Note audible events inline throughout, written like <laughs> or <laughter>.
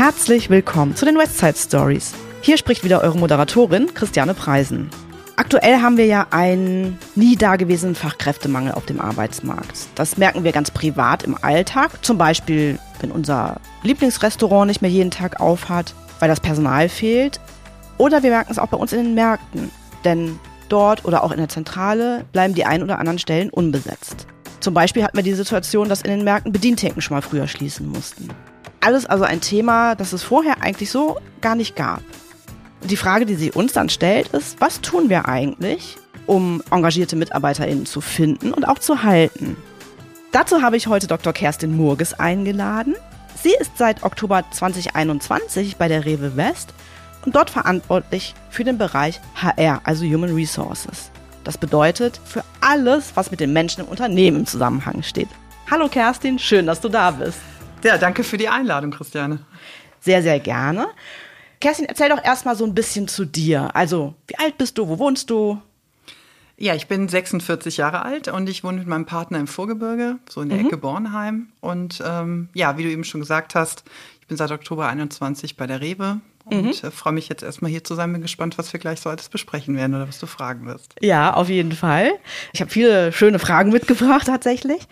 Herzlich willkommen zu den Westside Stories. Hier spricht wieder eure Moderatorin Christiane Preisen. Aktuell haben wir ja einen nie dagewesenen Fachkräftemangel auf dem Arbeitsmarkt. Das merken wir ganz privat im Alltag, zum Beispiel wenn unser Lieblingsrestaurant nicht mehr jeden Tag aufhat, weil das Personal fehlt. Oder wir merken es auch bei uns in den Märkten, denn dort oder auch in der Zentrale bleiben die ein oder anderen Stellen unbesetzt. Zum Beispiel hatten wir die Situation, dass in den Märkten Bedientheken schon mal früher schließen mussten. Alles also ein Thema, das es vorher eigentlich so gar nicht gab. Die Frage, die sie uns dann stellt, ist, was tun wir eigentlich, um engagierte MitarbeiterInnen zu finden und auch zu halten? Dazu habe ich heute Dr. Kerstin Murges eingeladen. Sie ist seit Oktober 2021 bei der Rewe West und dort verantwortlich für den Bereich HR, also Human Resources. Das bedeutet für alles, was mit den Menschen im Unternehmen im Zusammenhang steht. Hallo Kerstin, schön, dass du da bist. Ja, danke für die Einladung, Christiane. Sehr, sehr gerne. Kerstin, erzähl doch erstmal so ein bisschen zu dir. Also, wie alt bist du? Wo wohnst du? Ja, ich bin 46 Jahre alt und ich wohne mit meinem Partner im Vorgebirge, so in der mhm. Ecke Bornheim. Und ähm, ja, wie du eben schon gesagt hast, ich bin seit Oktober 21 bei der Rewe und mhm. äh, freue mich jetzt erstmal hier zu sein. Bin gespannt, was wir gleich so alles besprechen werden oder was du fragen wirst. Ja, auf jeden Fall. Ich habe viele schöne Fragen mitgebracht tatsächlich.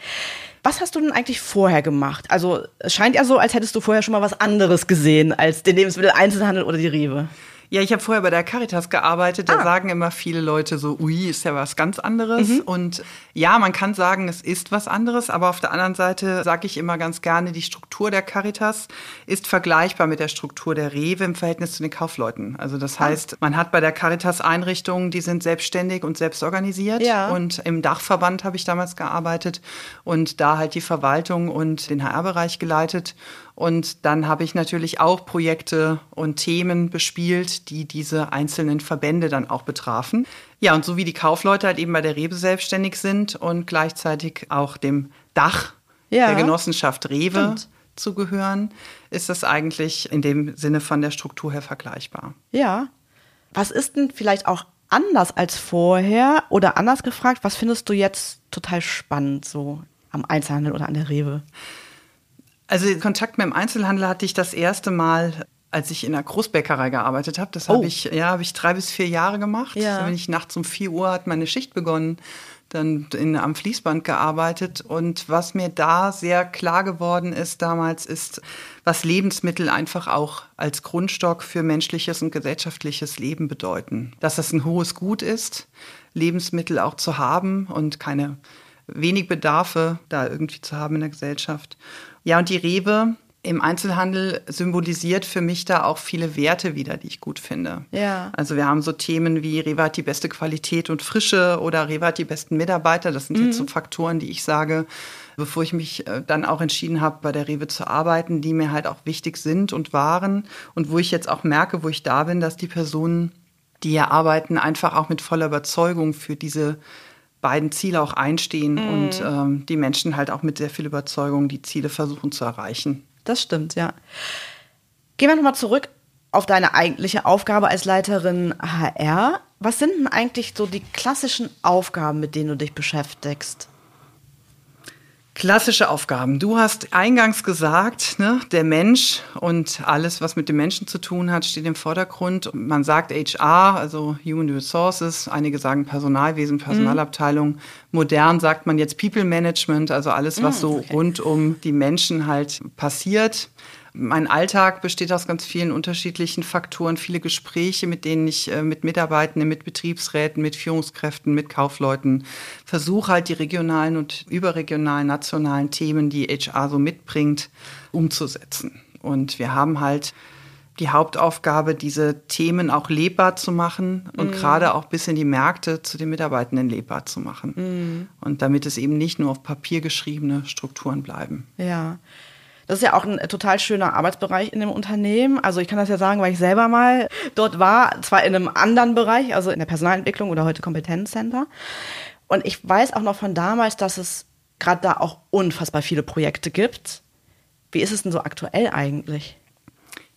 Was hast du denn eigentlich vorher gemacht? Also es scheint ja so, als hättest du vorher schon mal was anderes gesehen als den Lebensmitteleinzelhandel oder die Rewe. Ja, ich habe vorher bei der Caritas gearbeitet. Da ah. sagen immer viele Leute so, ui, ist ja was ganz anderes. Mhm. Und ja, man kann sagen, es ist was anderes, aber auf der anderen Seite sage ich immer ganz gerne, die Struktur der Caritas ist vergleichbar mit der Struktur der Rewe im Verhältnis zu den Kaufleuten. Also das ah. heißt, man hat bei der Caritas Einrichtungen, die sind selbstständig und selbst organisiert. Ja. Und im Dachverband habe ich damals gearbeitet und da halt die Verwaltung und den HR-Bereich geleitet. Und dann habe ich natürlich auch Projekte und Themen bespielt, die diese einzelnen Verbände dann auch betrafen. Ja, und so wie die Kaufleute halt eben bei der Rewe selbstständig sind und gleichzeitig auch dem Dach ja, der Genossenschaft Rewe stimmt. zugehören, ist das eigentlich in dem Sinne von der Struktur her vergleichbar. Ja. Was ist denn vielleicht auch anders als vorher oder anders gefragt, was findest du jetzt total spannend so am Einzelhandel oder an der Rewe? Also Kontakt mit dem Einzelhandel hatte ich das erste Mal, als ich in der Großbäckerei gearbeitet habe. Das oh. habe ich, ja, habe ich drei bis vier Jahre gemacht. Ja. Also wenn ich nachts um vier Uhr hat meine Schicht begonnen, dann in, am Fließband gearbeitet. Und was mir da sehr klar geworden ist damals, ist, was Lebensmittel einfach auch als Grundstock für menschliches und gesellschaftliches Leben bedeuten. Dass das ein hohes Gut ist, Lebensmittel auch zu haben und keine wenig Bedarfe da irgendwie zu haben in der Gesellschaft. Ja, und die Rewe im Einzelhandel symbolisiert für mich da auch viele Werte wieder, die ich gut finde. Ja. Also wir haben so Themen wie Rewe hat die beste Qualität und Frische oder Rewe hat die besten Mitarbeiter. Das sind mhm. jetzt so Faktoren, die ich sage, bevor ich mich äh, dann auch entschieden habe, bei der Rewe zu arbeiten, die mir halt auch wichtig sind und waren und wo ich jetzt auch merke, wo ich da bin, dass die Personen, die hier arbeiten, einfach auch mit voller Überzeugung für diese beiden Ziele auch einstehen mhm. und ähm, die Menschen halt auch mit sehr viel Überzeugung die Ziele versuchen zu erreichen. Das stimmt, ja. Gehen wir nochmal zurück auf deine eigentliche Aufgabe als Leiterin HR. Was sind denn eigentlich so die klassischen Aufgaben, mit denen du dich beschäftigst? Klassische Aufgaben. Du hast eingangs gesagt, ne, der Mensch und alles, was mit dem Menschen zu tun hat, steht im Vordergrund. Man sagt HR, also Human Resources, einige sagen Personalwesen, Personalabteilung. Mhm. Modern sagt man jetzt People Management, also alles, was mhm, so okay. rund um die Menschen halt passiert. Mein Alltag besteht aus ganz vielen unterschiedlichen Faktoren, viele Gespräche, mit denen ich äh, mit Mitarbeitenden, mit Betriebsräten, mit Führungskräften, mit Kaufleuten versuche halt die regionalen und überregionalen, nationalen Themen, die HR so mitbringt, umzusetzen. Und wir haben halt die Hauptaufgabe, diese Themen auch lebbar zu machen und mm. gerade auch bis in die Märkte zu den Mitarbeitenden lebbar zu machen. Mm. Und damit es eben nicht nur auf Papier geschriebene Strukturen bleiben. Ja. Das ist ja auch ein total schöner Arbeitsbereich in dem Unternehmen. Also ich kann das ja sagen, weil ich selber mal dort war, zwar in einem anderen Bereich, also in der Personalentwicklung oder heute Kompetenzcenter. Und ich weiß auch noch von damals, dass es gerade da auch unfassbar viele Projekte gibt. Wie ist es denn so aktuell eigentlich?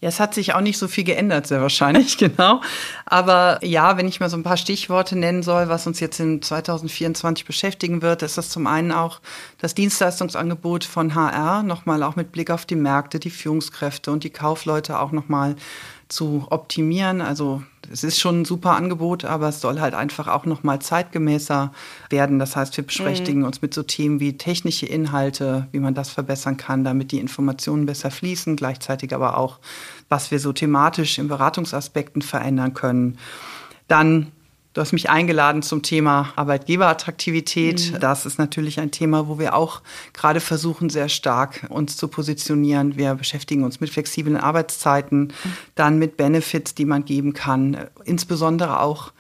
Ja, es hat sich auch nicht so viel geändert, sehr wahrscheinlich, <laughs> genau. Aber ja, wenn ich mal so ein paar Stichworte nennen soll, was uns jetzt in 2024 beschäftigen wird, ist das zum einen auch das Dienstleistungsangebot von HR, nochmal auch mit Blick auf die Märkte, die Führungskräfte und die Kaufleute auch nochmal zu optimieren. Also es ist schon ein super Angebot, aber es soll halt einfach auch noch mal zeitgemäßer werden. Das heißt, wir beschäftigen mhm. uns mit so Themen wie technische Inhalte, wie man das verbessern kann, damit die Informationen besser fließen, gleichzeitig aber auch, was wir so thematisch in Beratungsaspekten verändern können. Dann Du hast mich eingeladen zum Thema Arbeitgeberattraktivität. Mhm. Das ist natürlich ein Thema, wo wir auch gerade versuchen, sehr stark uns zu positionieren. Wir beschäftigen uns mit flexiblen Arbeitszeiten, mhm. dann mit Benefits, die man geben kann. Insbesondere auch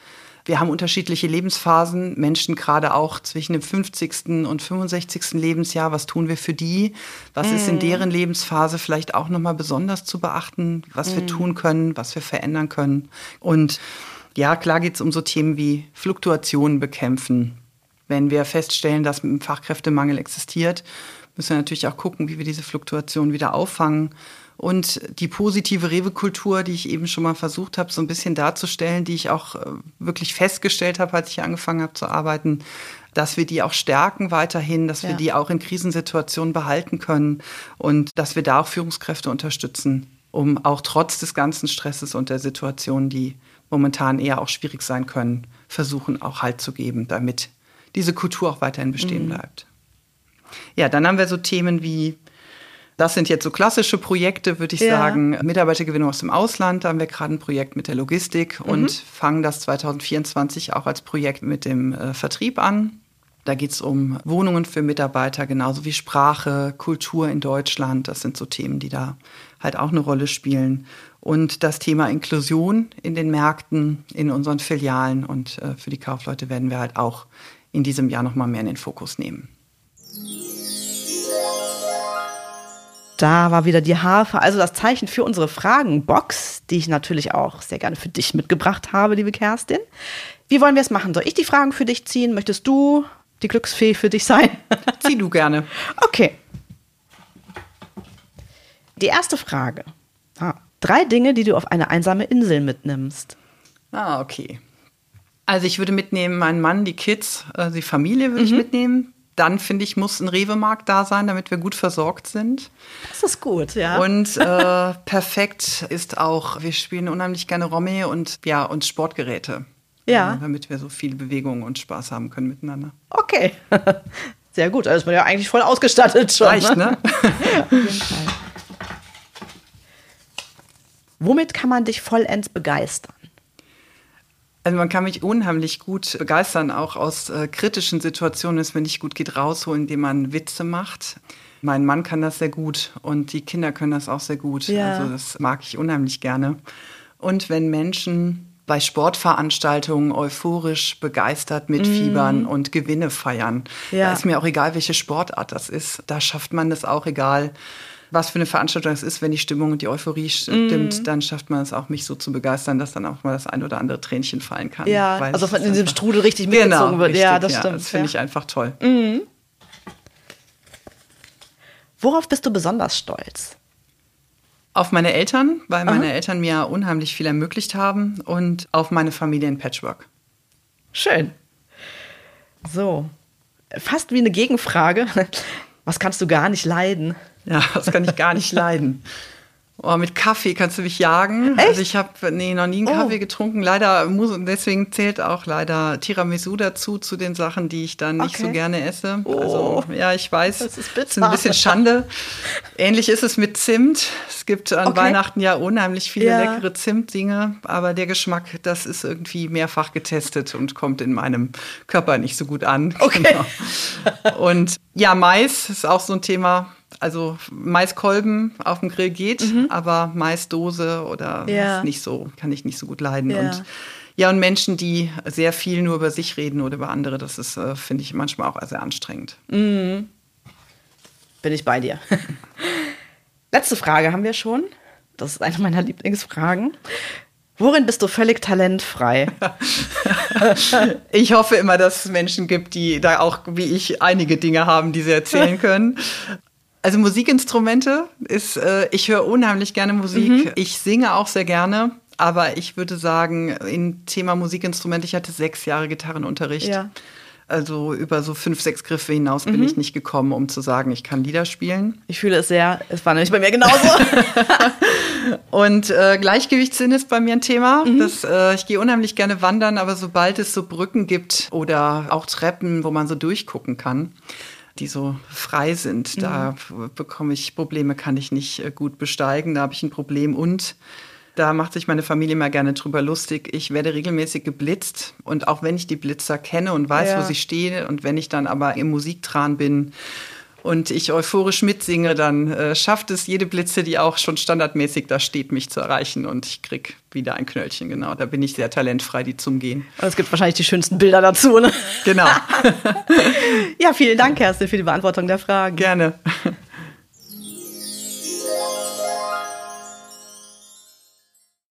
wir haben unterschiedliche Lebensphasen, Menschen gerade auch zwischen dem 50. und 65. Lebensjahr. Was tun wir für die? Was mm. ist in mhm. deren Lebensphase vielleicht auch nochmal besonders zu beachten? Was wir mhm. tun können, was wir verändern können? Und ja, klar geht es um so Themen wie Fluktuationen bekämpfen. Wenn wir feststellen, dass ein Fachkräftemangel existiert, müssen wir natürlich auch gucken, wie wir diese Fluktuation wieder auffangen. Und die positive Rewe-Kultur, die ich eben schon mal versucht habe, so ein bisschen darzustellen, die ich auch äh, wirklich festgestellt habe, als ich angefangen habe zu arbeiten, dass wir die auch stärken weiterhin, dass wir die auch in Krisensituationen behalten können und dass wir da auch Führungskräfte unterstützen, um auch trotz des ganzen Stresses und der Situation, die momentan eher auch schwierig sein können, versuchen auch Halt zu geben, damit diese Kultur auch weiterhin bestehen mhm. bleibt. Ja, dann haben wir so Themen wie, das sind jetzt so klassische Projekte, würde ich ja. sagen, Mitarbeitergewinnung aus dem Ausland. Da haben wir gerade ein Projekt mit der Logistik mhm. und fangen das 2024 auch als Projekt mit dem äh, Vertrieb an. Da geht es um Wohnungen für Mitarbeiter, genauso wie Sprache, Kultur in Deutschland. Das sind so Themen, die da halt auch eine Rolle spielen und das Thema Inklusion in den Märkten, in unseren Filialen und äh, für die Kaufleute werden wir halt auch in diesem Jahr noch mal mehr in den Fokus nehmen. Da war wieder die Harfe, also das Zeichen für unsere Fragenbox, die ich natürlich auch sehr gerne für dich mitgebracht habe, liebe Kerstin. Wie wollen wir es machen? Soll ich die Fragen für dich ziehen? Möchtest du die Glücksfee für dich sein? <laughs> Zieh du gerne. Okay. Die erste Frage. Ah, Drei Dinge, die du auf eine einsame Insel mitnimmst. Ah, okay. Also ich würde mitnehmen meinen Mann, die Kids, äh, die Familie würde mhm. ich mitnehmen. Dann finde ich, muss ein Rewe-Markt da sein, damit wir gut versorgt sind. Das ist gut, ja. Und <laughs> äh, perfekt ist auch, wir spielen unheimlich gerne Romme und ja, und Sportgeräte. Ja. damit wir so viel Bewegung und Spaß haben können miteinander. Okay. <laughs> Sehr gut. Also ist man ja eigentlich voll ausgestattet schon. Reicht, ne? ne? <laughs> Auf jeden Fall. Womit kann man dich vollends begeistern? Also man kann mich unheimlich gut begeistern, auch aus äh, kritischen Situationen, wenn es mir nicht gut geht, rausholen, indem man Witze macht. Mein Mann kann das sehr gut und die Kinder können das auch sehr gut. Ja. Also das mag ich unheimlich gerne. Und wenn Menschen bei Sportveranstaltungen euphorisch begeistert mitfiebern mm. und Gewinne feiern, ja. da ist mir auch egal, welche Sportart das ist. Da schafft man das auch, egal was für eine Veranstaltung es ist, wenn die Stimmung und die Euphorie stimmt, mm. dann schafft man es auch, mich so zu begeistern, dass dann auch mal das ein oder andere Tränchen fallen kann. Ja, also in diesem Strudel richtig genau, mitgezogen genau, wird. Richtig, ja, das ja, stimmt. Das finde ich einfach toll. Mm. Worauf bist du besonders stolz? Auf meine Eltern, weil Aha. meine Eltern mir unheimlich viel ermöglicht haben und auf meine Familie in Patchwork. Schön. So, fast wie eine Gegenfrage. Was kannst du gar nicht leiden? Ja, das kann ich gar nicht leiden. <laughs> Oh, mit Kaffee kannst du mich jagen. Echt? Also ich habe nee, noch nie einen Kaffee oh. getrunken. Leider muss deswegen zählt auch leider Tiramisu dazu zu den Sachen, die ich dann nicht okay. so gerne esse. Oh. Also ja, ich weiß, das ist, ist ein bisschen Schande. Ähnlich ist es mit Zimt. Es gibt an okay. Weihnachten ja unheimlich viele ja. leckere Zimtdinge, aber der Geschmack, das ist irgendwie mehrfach getestet und kommt in meinem Körper nicht so gut an. Okay. Genau. Und ja, Mais ist auch so ein Thema also Maiskolben auf dem Grill geht, mhm. aber Maisdose oder ja. nicht so, kann ich nicht so gut leiden. Ja. Und ja, und Menschen, die sehr viel nur über sich reden oder über andere, das ist, äh, finde ich, manchmal auch sehr anstrengend. Mhm. Bin ich bei dir. <laughs> Letzte Frage haben wir schon. Das ist eine meiner Lieblingsfragen. Worin bist du völlig talentfrei? <laughs> ich hoffe immer, dass es Menschen gibt, die da auch wie ich einige Dinge haben, die sie erzählen <laughs> können. Also Musikinstrumente ist, äh, ich höre unheimlich gerne Musik. Mhm. Ich singe auch sehr gerne. Aber ich würde sagen, im Thema Musikinstrumente, ich hatte sechs Jahre Gitarrenunterricht. Ja. Also über so fünf, sechs Griffe hinaus bin mhm. ich nicht gekommen, um zu sagen, ich kann Lieder spielen. Ich fühle es sehr. Es war nämlich bei mir genauso. <laughs> und äh, Gleichgewichtssinn ist bei mir ein Thema. Mhm. Das, äh, ich gehe unheimlich gerne wandern, aber sobald es so Brücken gibt oder auch Treppen, wo man so durchgucken kann, die so frei sind, mhm. da bekomme ich Probleme, kann ich nicht äh, gut besteigen. Da habe ich ein Problem und da macht sich meine Familie immer gerne drüber lustig. Ich werde regelmäßig geblitzt und auch wenn ich die Blitzer kenne und weiß, ja. wo sie stehen und wenn ich dann aber im Musiktran bin und ich euphorisch mitsinge, dann äh, schafft es jede Blitze, die auch schon standardmäßig da steht, mich zu erreichen und ich krieg wieder ein Knöllchen. Genau, da bin ich sehr talentfrei, die zum Gehen. Es gibt wahrscheinlich die schönsten Bilder dazu, ne? Genau. <laughs> ja, vielen Dank, Kerstin, für die Beantwortung der Fragen. Gerne.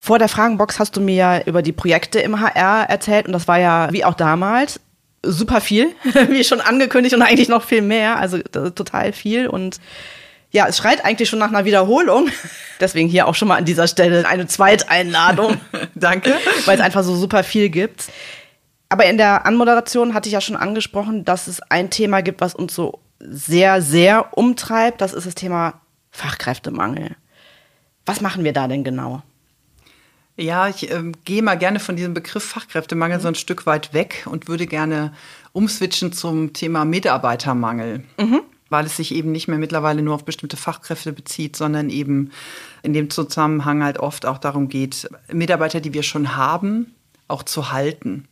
Vor der Fragenbox hast du mir ja über die Projekte im HR erzählt und das war ja wie auch damals super viel, <laughs> wie schon angekündigt und eigentlich noch viel mehr, also total viel und ja, es schreit eigentlich schon nach einer Wiederholung. <laughs> Deswegen hier auch schon mal an dieser Stelle eine Zweiteinladung. <laughs> Danke. Weil es einfach so super viel gibt. Aber in der Anmoderation hatte ich ja schon angesprochen, dass es ein Thema gibt, was uns so sehr, sehr umtreibt. Das ist das Thema Fachkräftemangel. Was machen wir da denn genau? Ja, ich äh, gehe mal gerne von diesem Begriff Fachkräftemangel mhm. so ein Stück weit weg und würde gerne umswitchen zum Thema Mitarbeitermangel. Mhm. Weil es sich eben nicht mehr mittlerweile nur auf bestimmte Fachkräfte bezieht, sondern eben in dem Zusammenhang halt oft auch darum geht, Mitarbeiter, die wir schon haben, auch zu halten.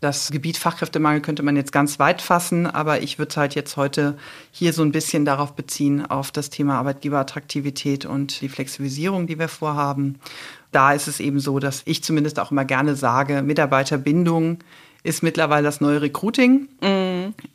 Das Gebiet Fachkräftemangel könnte man jetzt ganz weit fassen, aber ich würde halt jetzt heute hier so ein bisschen darauf beziehen, auf das Thema Arbeitgeberattraktivität und die Flexibilisierung, die wir vorhaben da ist es eben so, dass ich zumindest auch immer gerne sage, Mitarbeiterbindung ist mittlerweile das neue Recruiting. Mhm.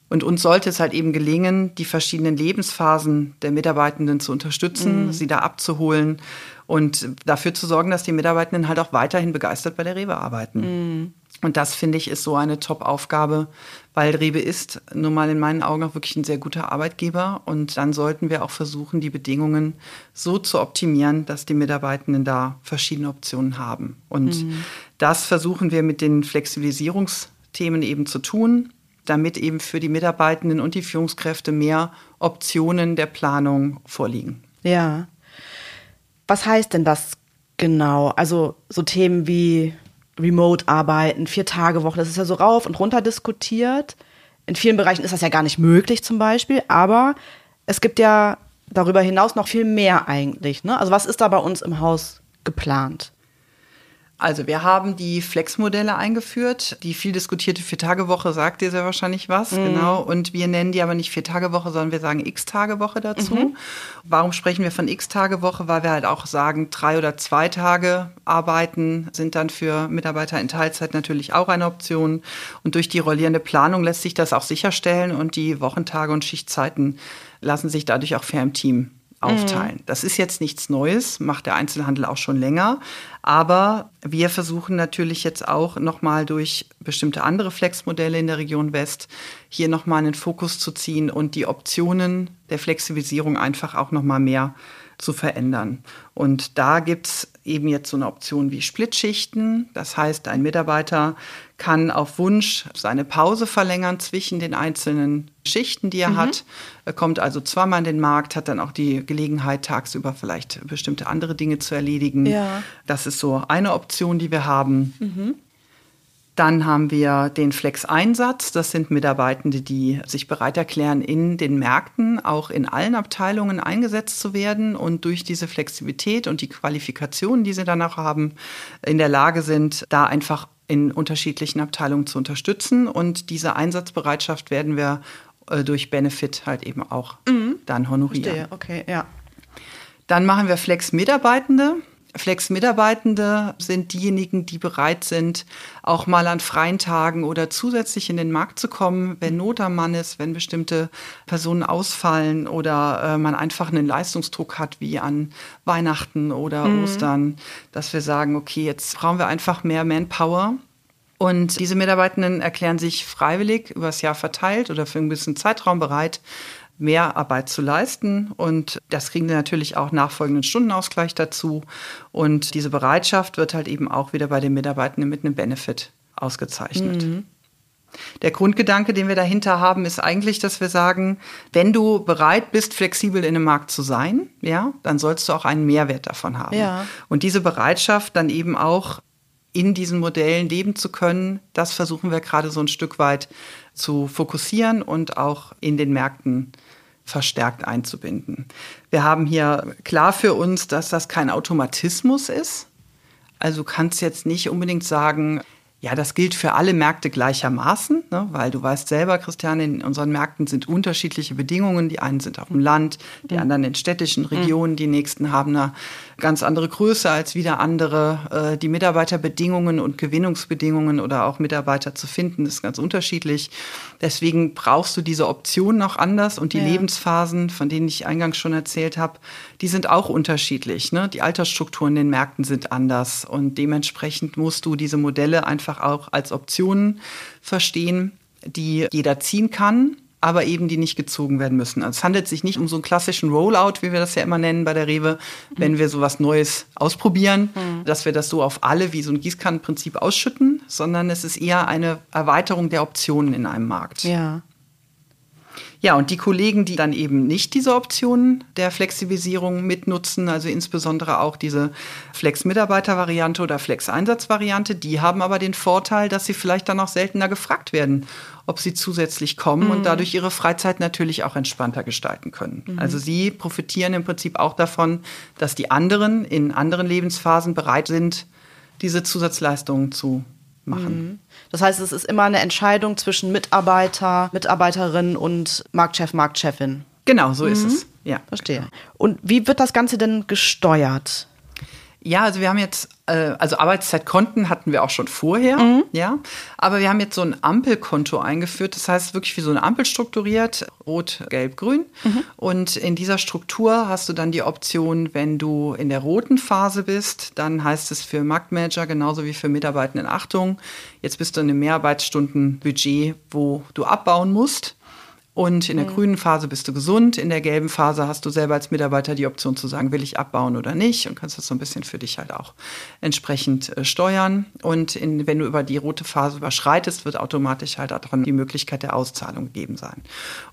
Und uns sollte es halt eben gelingen, die verschiedenen Lebensphasen der Mitarbeitenden zu unterstützen, mhm. sie da abzuholen und dafür zu sorgen, dass die Mitarbeitenden halt auch weiterhin begeistert bei der Rewe arbeiten. Mhm. Und das finde ich ist so eine Top-Aufgabe, weil Rewe ist nun mal in meinen Augen auch wirklich ein sehr guter Arbeitgeber. Und dann sollten wir auch versuchen, die Bedingungen so zu optimieren, dass die Mitarbeitenden da verschiedene Optionen haben. Und mhm. das versuchen wir mit den Flexibilisierungsthemen eben zu tun, damit eben für die Mitarbeitenden und die Führungskräfte mehr Optionen der Planung vorliegen. Ja. Was heißt denn das genau? Also so Themen wie Remote-Arbeiten, Vier-Tage-Woche, das ist ja so rauf und runter diskutiert. In vielen Bereichen ist das ja gar nicht möglich zum Beispiel, aber es gibt ja darüber hinaus noch viel mehr eigentlich. Ne? Also was ist da bei uns im Haus geplant? Also wir haben die Flex-Modelle eingeführt. Die viel diskutierte Vier-Tage-Woche sagt dir sehr wahrscheinlich was, mhm. genau. Und wir nennen die aber nicht Vier-Tage-Woche, sondern wir sagen X-Tage-Woche dazu. Mhm. Warum sprechen wir von X-Tage-Woche? Weil wir halt auch sagen, drei oder zwei Tage arbeiten sind dann für Mitarbeiter in Teilzeit natürlich auch eine Option. Und durch die rollierende Planung lässt sich das auch sicherstellen und die Wochentage und Schichtzeiten lassen sich dadurch auch fair im Team aufteilen. Mhm. Das ist jetzt nichts Neues, macht der Einzelhandel auch schon länger. Aber wir versuchen natürlich jetzt auch nochmal durch bestimmte andere Flexmodelle in der Region West hier nochmal einen Fokus zu ziehen und die Optionen der Flexibilisierung einfach auch nochmal mehr zu verändern. Und da gibt's eben jetzt so eine Option wie Splitschichten. Das heißt, ein Mitarbeiter kann auf Wunsch seine Pause verlängern zwischen den einzelnen Schichten, die er mhm. hat. Er kommt also zweimal in den Markt, hat dann auch die Gelegenheit, tagsüber vielleicht bestimmte andere Dinge zu erledigen. Ja. Das ist so eine Option, die wir haben. Mhm. Dann haben wir den Flex-Einsatz. Das sind Mitarbeitende, die sich bereit erklären, in den Märkten auch in allen Abteilungen eingesetzt zu werden und durch diese Flexibilität und die Qualifikationen, die sie danach haben, in der Lage sind, da einfach in unterschiedlichen Abteilungen zu unterstützen. Und diese Einsatzbereitschaft werden wir äh, durch Benefit halt eben auch mhm. dann honorieren. Verstehe. Okay, ja. Dann machen wir Flex-Mitarbeitende. Flex-Mitarbeitende sind diejenigen, die bereit sind, auch mal an freien Tagen oder zusätzlich in den Markt zu kommen, wenn Not am Mann ist, wenn bestimmte Personen ausfallen oder äh, man einfach einen Leistungsdruck hat, wie an Weihnachten oder mhm. Ostern, dass wir sagen, okay, jetzt brauchen wir einfach mehr Manpower Und diese Mitarbeitenden erklären sich freiwillig übers Jahr verteilt oder für einen gewissen Zeitraum bereit, mehr Arbeit zu leisten. Und das kriegen sie natürlich auch nachfolgenden Stundenausgleich dazu. Und diese Bereitschaft wird halt eben auch wieder bei den Mitarbeitenden mit einem Benefit ausgezeichnet. Mhm. Der Grundgedanke, den wir dahinter haben, ist eigentlich, dass wir sagen, wenn du bereit bist, flexibel in einem Markt zu sein, ja, dann sollst du auch einen Mehrwert davon haben. Ja. Und diese Bereitschaft dann eben auch in diesen Modellen leben zu können, das versuchen wir gerade so ein Stück weit zu fokussieren und auch in den Märkten verstärkt einzubinden. Wir haben hier klar für uns, dass das kein Automatismus ist. Also kannst jetzt nicht unbedingt sagen, ja, das gilt für alle Märkte gleichermaßen, ne? weil du weißt selber, Christiane, in unseren Märkten sind unterschiedliche Bedingungen. Die einen sind auf dem Land, die mhm. anderen in städtischen Regionen, die nächsten haben eine ganz andere Größe als wieder andere. Äh, die Mitarbeiterbedingungen und Gewinnungsbedingungen oder auch Mitarbeiter zu finden, ist ganz unterschiedlich. Deswegen brauchst du diese Optionen auch anders und die ja. Lebensphasen, von denen ich eingangs schon erzählt habe, die sind auch unterschiedlich. Ne? Die Altersstrukturen in den Märkten sind anders und dementsprechend musst du diese Modelle einfach auch als Optionen verstehen, die jeder ziehen kann aber eben die nicht gezogen werden müssen. Also es handelt sich nicht um so einen klassischen Rollout, wie wir das ja immer nennen bei der Rewe, wenn wir sowas Neues ausprobieren, mhm. dass wir das so auf alle wie so ein Gießkannenprinzip ausschütten, sondern es ist eher eine Erweiterung der Optionen in einem Markt. Ja. Ja, und die Kollegen, die dann eben nicht diese Optionen der Flexibilisierung mitnutzen, also insbesondere auch diese Flex-Mitarbeiter-Variante oder Flex-Einsatz-Variante, die haben aber den Vorteil, dass sie vielleicht dann auch seltener gefragt werden, ob sie zusätzlich kommen mhm. und dadurch ihre Freizeit natürlich auch entspannter gestalten können. Mhm. Also sie profitieren im Prinzip auch davon, dass die anderen in anderen Lebensphasen bereit sind, diese Zusatzleistungen zu machen. Mhm. Das heißt, es ist immer eine Entscheidung zwischen Mitarbeiter, Mitarbeiterin und Marktchef, Marktchefin. Genau, so mhm. ist es. Ja. Verstehe. Und wie wird das Ganze denn gesteuert? Ja, also wir haben jetzt, also Arbeitszeitkonten hatten wir auch schon vorher, mhm. ja. Aber wir haben jetzt so ein Ampelkonto eingeführt. Das heißt wirklich wie so eine Ampel strukturiert, rot, gelb, grün. Mhm. Und in dieser Struktur hast du dann die Option, wenn du in der roten Phase bist, dann heißt es für Marktmanager genauso wie für Mitarbeitenden Achtung. Jetzt bist du in einem Mehrarbeitsstundenbudget, wo du abbauen musst. Und in der mhm. grünen Phase bist du gesund, in der gelben Phase hast du selber als Mitarbeiter die Option zu sagen, will ich abbauen oder nicht und kannst das so ein bisschen für dich halt auch entsprechend äh, steuern. Und in, wenn du über die rote Phase überschreitest, wird automatisch halt auch die Möglichkeit der Auszahlung gegeben sein.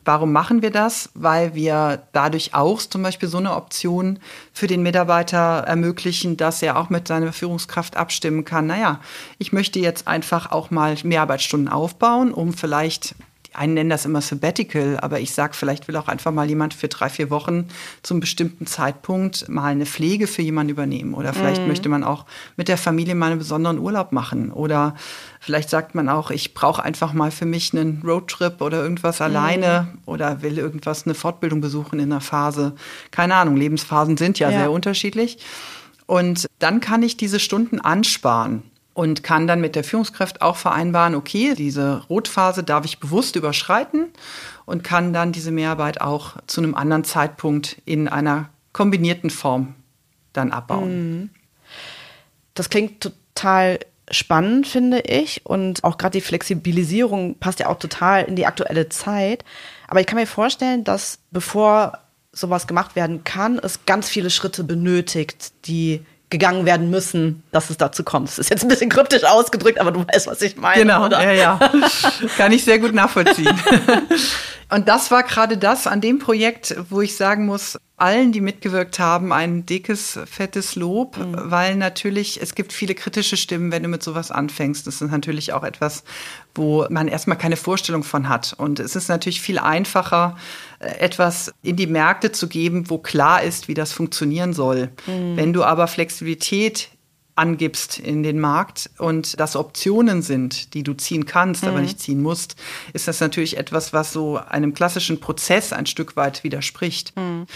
Warum machen wir das? Weil wir dadurch auch zum Beispiel so eine Option für den Mitarbeiter ermöglichen, dass er auch mit seiner Führungskraft abstimmen kann. Naja, ich möchte jetzt einfach auch mal mehr Arbeitsstunden aufbauen, um vielleicht einen nennen das immer Sabbatical, aber ich sage, vielleicht will auch einfach mal jemand für drei, vier Wochen zum bestimmten Zeitpunkt mal eine Pflege für jemanden übernehmen. Oder vielleicht mhm. möchte man auch mit der Familie mal einen besonderen Urlaub machen. Oder vielleicht sagt man auch, ich brauche einfach mal für mich einen Roadtrip oder irgendwas mhm. alleine oder will irgendwas, eine Fortbildung besuchen in einer Phase. Keine Ahnung, Lebensphasen sind ja, ja. sehr unterschiedlich. Und dann kann ich diese Stunden ansparen und kann dann mit der Führungskraft auch vereinbaren, okay, diese Rotphase darf ich bewusst überschreiten und kann dann diese Mehrarbeit auch zu einem anderen Zeitpunkt in einer kombinierten Form dann abbauen. Mhm. Das klingt total spannend, finde ich. Und auch gerade die Flexibilisierung passt ja auch total in die aktuelle Zeit. Aber ich kann mir vorstellen, dass bevor sowas gemacht werden kann, es ganz viele Schritte benötigt, die gegangen werden müssen, dass es dazu kommt. Das ist jetzt ein bisschen kryptisch ausgedrückt, aber du weißt, was ich meine. Genau, oder? ja, ja. <laughs> Kann ich sehr gut nachvollziehen. <laughs> Und das war gerade das an dem Projekt, wo ich sagen muss, allen, die mitgewirkt haben, ein dickes, fettes Lob, mhm. weil natürlich es gibt viele kritische Stimmen, wenn du mit sowas anfängst. Das ist natürlich auch etwas, wo man erstmal keine Vorstellung von hat. Und es ist natürlich viel einfacher, etwas in die Märkte zu geben, wo klar ist, wie das funktionieren soll. Mhm. Wenn du aber Flexibilität angibst in den Markt und das Optionen sind, die du ziehen kannst, mhm. aber nicht ziehen musst, ist das natürlich etwas, was so einem klassischen Prozess ein Stück weit widerspricht. Mhm.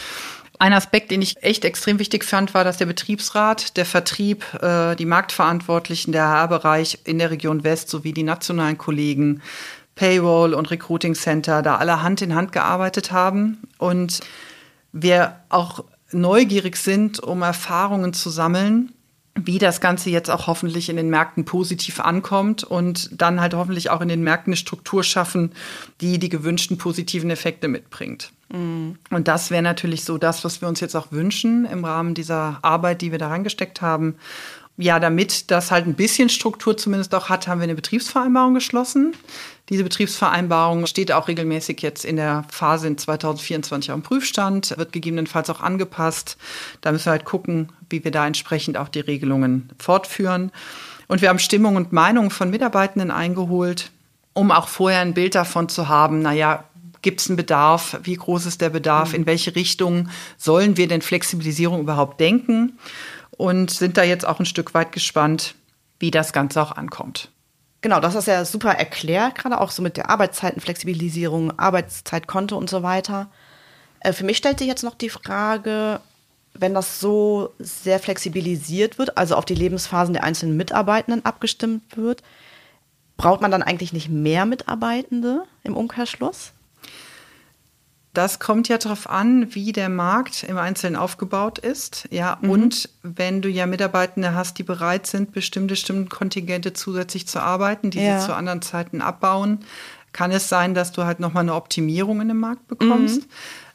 Ein Aspekt, den ich echt extrem wichtig fand, war, dass der Betriebsrat, der Vertrieb, äh, die Marktverantwortlichen, der HR-Bereich in der Region West sowie die nationalen Kollegen, Payroll und Recruiting Center da alle Hand in Hand gearbeitet haben und wir auch neugierig sind, um Erfahrungen zu sammeln wie das Ganze jetzt auch hoffentlich in den Märkten positiv ankommt und dann halt hoffentlich auch in den Märkten eine Struktur schaffen, die die gewünschten positiven Effekte mitbringt. Mhm. Und das wäre natürlich so das, was wir uns jetzt auch wünschen im Rahmen dieser Arbeit, die wir da reingesteckt haben. Ja, damit das halt ein bisschen Struktur zumindest auch hat, haben wir eine Betriebsvereinbarung geschlossen. Diese Betriebsvereinbarung steht auch regelmäßig jetzt in der Phase in 2024 am Prüfstand, wird gegebenenfalls auch angepasst. Da müssen wir halt gucken, wie wir da entsprechend auch die Regelungen fortführen. Und wir haben Stimmung und Meinung von Mitarbeitenden eingeholt, um auch vorher ein Bild davon zu haben, naja, gibt es einen Bedarf? Wie groß ist der Bedarf? In welche Richtung sollen wir denn Flexibilisierung überhaupt denken? Und sind da jetzt auch ein Stück weit gespannt, wie das Ganze auch ankommt. Genau, das ist ja super erklärt, gerade auch so mit der Arbeitszeitenflexibilisierung, Arbeitszeitkonto und so weiter. Äh, für mich stellt sich jetzt noch die Frage, wenn das so sehr flexibilisiert wird, also auf die Lebensphasen der einzelnen Mitarbeitenden abgestimmt wird, braucht man dann eigentlich nicht mehr Mitarbeitende im Umkehrschluss? Das kommt ja darauf an, wie der Markt im Einzelnen aufgebaut ist. Ja, mhm. und wenn du ja Mitarbeitende hast, die bereit sind, bestimmte Stundenkontingente zusätzlich zu arbeiten, die ja. sie zu anderen Zeiten abbauen, kann es sein, dass du halt nochmal eine Optimierung in dem Markt bekommst. Mhm.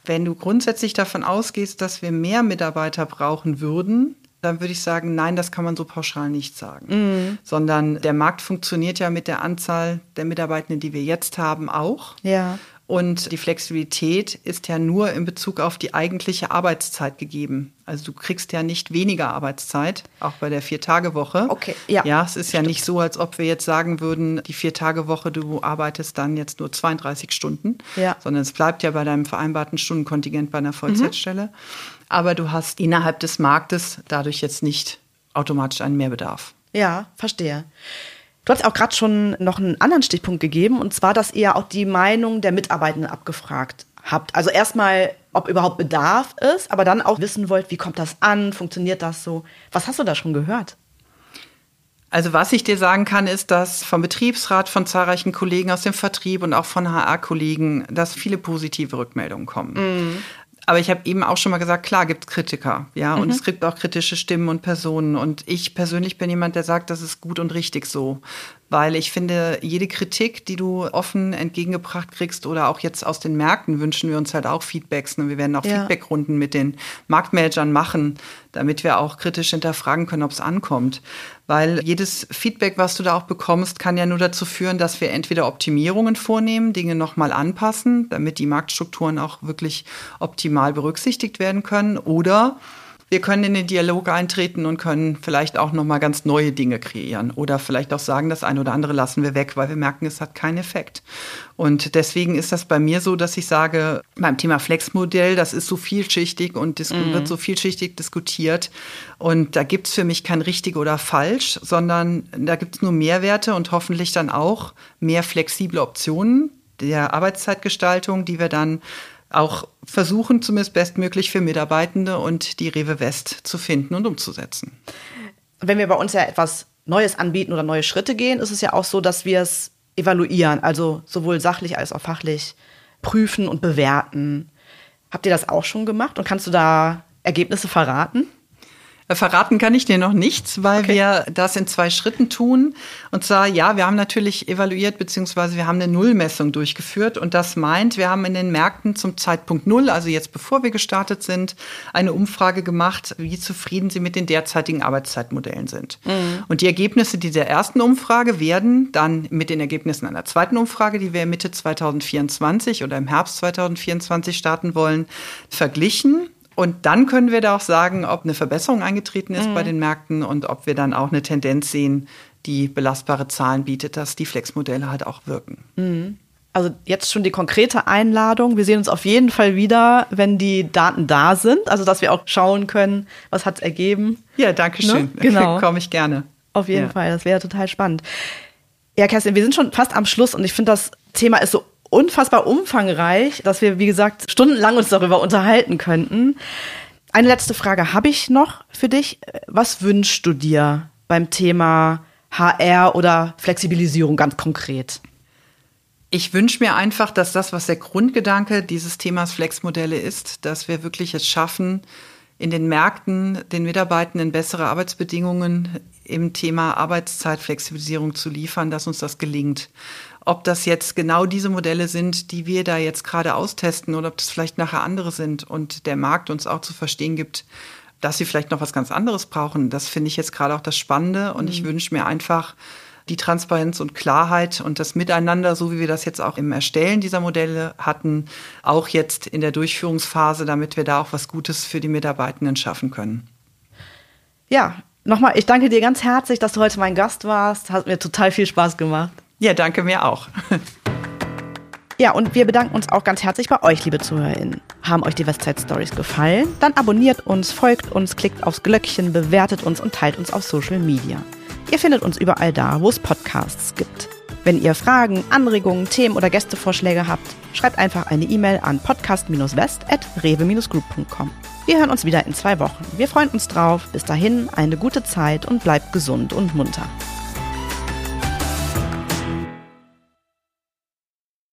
Wenn du grundsätzlich davon ausgehst, dass wir mehr Mitarbeiter brauchen würden, dann würde ich sagen, nein, das kann man so pauschal nicht sagen. Mhm. Sondern der Markt funktioniert ja mit der Anzahl der Mitarbeitenden, die wir jetzt haben, auch. Ja. Und die Flexibilität ist ja nur in Bezug auf die eigentliche Arbeitszeit gegeben. Also du kriegst ja nicht weniger Arbeitszeit, auch bei der Vier-Tage-Woche. Okay, ja. Ja, es ist ja nicht so, als ob wir jetzt sagen würden, die Vier-Tage-Woche, du arbeitest dann jetzt nur 32 Stunden, ja. sondern es bleibt ja bei deinem vereinbarten Stundenkontingent bei einer Vollzeitstelle. Mhm. Aber du hast innerhalb des Marktes dadurch jetzt nicht automatisch einen Mehrbedarf. Ja, verstehe. Du hast auch gerade schon noch einen anderen Stichpunkt gegeben, und zwar, dass ihr auch die Meinung der Mitarbeitenden abgefragt habt. Also erstmal, ob überhaupt Bedarf ist, aber dann auch wissen wollt, wie kommt das an, funktioniert das so. Was hast du da schon gehört? Also was ich dir sagen kann, ist, dass vom Betriebsrat, von zahlreichen Kollegen aus dem Vertrieb und auch von HR-Kollegen, dass viele positive Rückmeldungen kommen. Mhm. Aber ich habe eben auch schon mal gesagt, klar gibt es Kritiker, ja, mhm. und es gibt auch kritische Stimmen und Personen. Und ich persönlich bin jemand, der sagt, das ist gut und richtig so weil ich finde, jede Kritik, die du offen entgegengebracht kriegst oder auch jetzt aus den Märkten, wünschen wir uns halt auch Feedbacks. Und ne? wir werden auch ja. Feedbackrunden mit den Marktmanagern machen, damit wir auch kritisch hinterfragen können, ob es ankommt. Weil jedes Feedback, was du da auch bekommst, kann ja nur dazu führen, dass wir entweder Optimierungen vornehmen, Dinge nochmal anpassen, damit die Marktstrukturen auch wirklich optimal berücksichtigt werden können, oder wir können in den Dialog eintreten und können vielleicht auch noch mal ganz neue Dinge kreieren oder vielleicht auch sagen, das eine oder andere lassen wir weg, weil wir merken, es hat keinen Effekt. Und deswegen ist das bei mir so, dass ich sage, beim Thema Flexmodell, das ist so vielschichtig und mhm. wird so vielschichtig diskutiert. Und da gibt es für mich kein richtig oder falsch, sondern da gibt es nur Mehrwerte und hoffentlich dann auch mehr flexible Optionen der Arbeitszeitgestaltung, die wir dann auch versuchen, zumindest bestmöglich für Mitarbeitende und die Rewe West zu finden und umzusetzen. Wenn wir bei uns ja etwas Neues anbieten oder neue Schritte gehen, ist es ja auch so, dass wir es evaluieren, also sowohl sachlich als auch fachlich prüfen und bewerten. Habt ihr das auch schon gemacht und kannst du da Ergebnisse verraten? Verraten kann ich dir noch nichts, weil okay. wir das in zwei Schritten tun. Und zwar, ja, wir haben natürlich evaluiert, beziehungsweise wir haben eine Nullmessung durchgeführt. Und das meint, wir haben in den Märkten zum Zeitpunkt Null, also jetzt bevor wir gestartet sind, eine Umfrage gemacht, wie zufrieden sie mit den derzeitigen Arbeitszeitmodellen sind. Mhm. Und die Ergebnisse dieser ersten Umfrage werden dann mit den Ergebnissen einer zweiten Umfrage, die wir Mitte 2024 oder im Herbst 2024 starten wollen, verglichen und dann können wir da auch sagen, ob eine Verbesserung eingetreten ist mhm. bei den Märkten und ob wir dann auch eine Tendenz sehen, die belastbare Zahlen bietet, dass die Flexmodelle halt auch wirken. Mhm. Also jetzt schon die konkrete Einladung. Wir sehen uns auf jeden Fall wieder, wenn die Daten da sind. Also dass wir auch schauen können, was hat es ergeben. Ja, danke schön. Ne? <laughs> Genau. Komme ich gerne. Auf jeden ja. Fall, das wäre total spannend. Ja, Kerstin, wir sind schon fast am Schluss und ich finde, das Thema ist so unfassbar umfangreich, dass wir, wie gesagt, stundenlang uns darüber unterhalten könnten. Eine letzte Frage habe ich noch für dich. Was wünschst du dir beim Thema HR oder Flexibilisierung ganz konkret? Ich wünsche mir einfach, dass das, was der Grundgedanke dieses Themas Flexmodelle ist, dass wir wirklich es schaffen, in den Märkten den Mitarbeitenden bessere Arbeitsbedingungen im Thema Arbeitszeitflexibilisierung zu liefern, dass uns das gelingt. Ob das jetzt genau diese Modelle sind, die wir da jetzt gerade austesten oder ob das vielleicht nachher andere sind und der Markt uns auch zu verstehen gibt, dass sie vielleicht noch was ganz anderes brauchen, das finde ich jetzt gerade auch das Spannende und mhm. ich wünsche mir einfach, die Transparenz und Klarheit und das Miteinander, so wie wir das jetzt auch im Erstellen dieser Modelle hatten, auch jetzt in der Durchführungsphase, damit wir da auch was Gutes für die Mitarbeitenden schaffen können. Ja, nochmal, ich danke dir ganz herzlich, dass du heute mein Gast warst. Hat mir total viel Spaß gemacht. Ja, danke mir auch. <laughs> Ja, und wir bedanken uns auch ganz herzlich bei euch, liebe ZuhörerInnen. Haben euch die Westside Stories gefallen? Dann abonniert uns, folgt uns, klickt aufs Glöckchen, bewertet uns und teilt uns auf Social Media. Ihr findet uns überall da, wo es Podcasts gibt. Wenn ihr Fragen, Anregungen, Themen oder Gästevorschläge habt, schreibt einfach eine E-Mail an podcast-west.rewe-group.com. Wir hören uns wieder in zwei Wochen. Wir freuen uns drauf. Bis dahin eine gute Zeit und bleibt gesund und munter.